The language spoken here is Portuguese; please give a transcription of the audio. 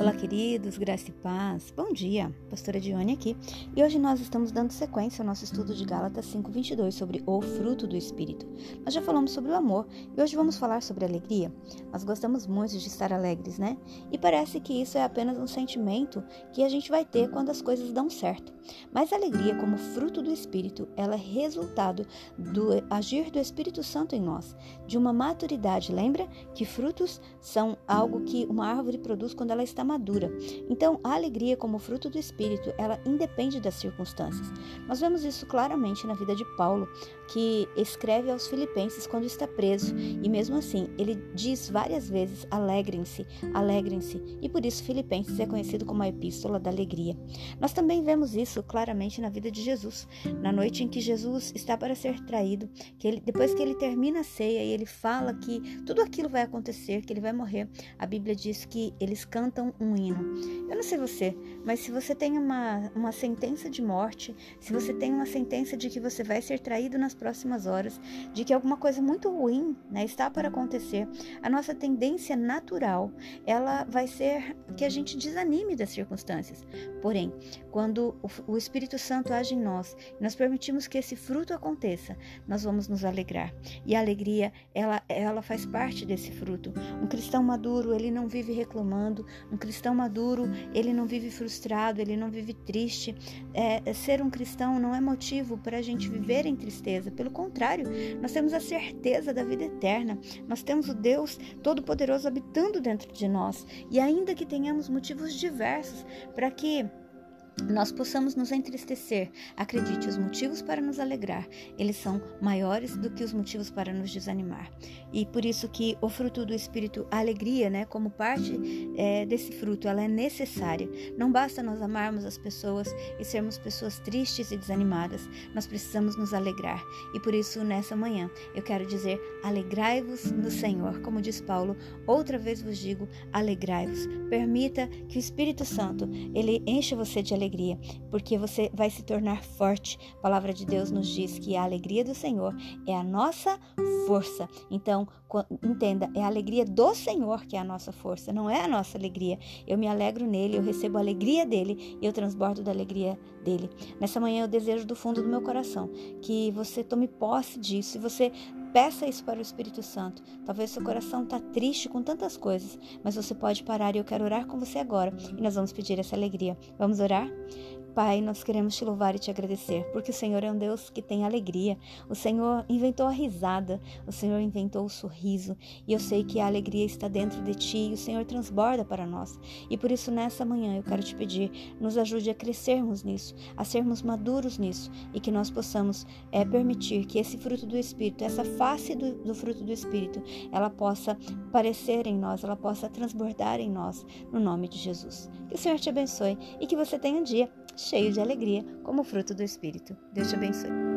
Olá, queridos, graça e paz. Bom dia, pastora Dione aqui. E hoje nós estamos dando sequência ao nosso estudo de Gálatas 5:22 sobre o fruto do espírito. Nós já falamos sobre o amor e hoje vamos falar sobre alegria. Nós gostamos muito de estar alegres, né? E parece que isso é apenas um sentimento que a gente vai ter quando as coisas dão certo. Mas a alegria, como fruto do espírito, ela é resultado do agir do Espírito Santo em nós, de uma maturidade. Lembra que frutos são algo que uma árvore produz quando ela está madura. Então, a alegria como fruto do espírito, ela independe das circunstâncias. Nós vemos isso claramente na vida de Paulo, que escreve aos filipenses quando está preso, e mesmo assim, ele diz várias vezes: "Alegrem-se, alegrem-se". E por isso Filipenses é conhecido como a epístola da alegria. Nós também vemos isso claramente na vida de Jesus, na noite em que Jesus está para ser traído, que ele, depois que ele termina a ceia e ele fala que tudo aquilo vai acontecer, que ele vai morrer, a Bíblia diz que eles cantam um hino. Eu não sei você, mas se você tem uma, uma sentença de morte, se você tem uma sentença de que você vai ser traído nas próximas horas, de que alguma coisa muito ruim né, está para acontecer, a nossa tendência natural ela vai ser que a gente desanime das circunstâncias. Porém, quando o, o Espírito Santo age em nós, nós permitimos que esse fruto aconteça, nós vamos nos alegrar. E a alegria, ela, ela faz parte desse fruto. Um cristão maduro, ele não vive reclamando, um cristão maduro, ele não vive frustrado, ele não vive triste. É, ser um cristão não é motivo para a gente viver em tristeza. Pelo contrário, nós temos a certeza da vida eterna. Nós temos o Deus Todo-Poderoso habitando dentro de nós. E ainda que tenhamos motivos diversos para que nós possamos nos entristecer. Acredite, os motivos para nos alegrar, eles são maiores do que os motivos para nos desanimar. E por isso que o fruto do Espírito, a alegria, né, como parte é, desse fruto, ela é necessária. Não basta nós amarmos as pessoas e sermos pessoas tristes e desanimadas. Nós precisamos nos alegrar. E por isso, nessa manhã, eu quero dizer, alegrai-vos no Senhor. Como diz Paulo, outra vez vos digo, alegrai-vos. Permita que o Espírito Santo, ele encha você de alegria alegria, porque você vai se tornar forte. A palavra de Deus nos diz que a alegria do Senhor é a nossa força. Então, entenda, é a alegria do Senhor que é a nossa força, não é a nossa alegria. Eu me alegro nele, eu recebo a alegria dele e eu transbordo da alegria dele. Nessa manhã eu desejo do fundo do meu coração que você tome posse disso e você Peça isso para o Espírito Santo. Talvez seu coração está triste com tantas coisas, mas você pode parar e eu quero orar com você agora e nós vamos pedir essa alegria. Vamos orar? Pai, nós queremos te louvar e te agradecer, porque o Senhor é um Deus que tem alegria. O Senhor inventou a risada, o Senhor inventou o sorriso, e eu sei que a alegria está dentro de ti e o Senhor transborda para nós. E por isso, nessa manhã, eu quero te pedir, nos ajude a crescermos nisso, a sermos maduros nisso, e que nós possamos é, permitir que esse fruto do Espírito, essa face do, do fruto do Espírito, ela possa aparecer em nós, ela possa transbordar em nós, no nome de Jesus. Que o Senhor te abençoe e que você tenha um dia cheio de alegria, como fruto do Espírito. Deus te abençoe.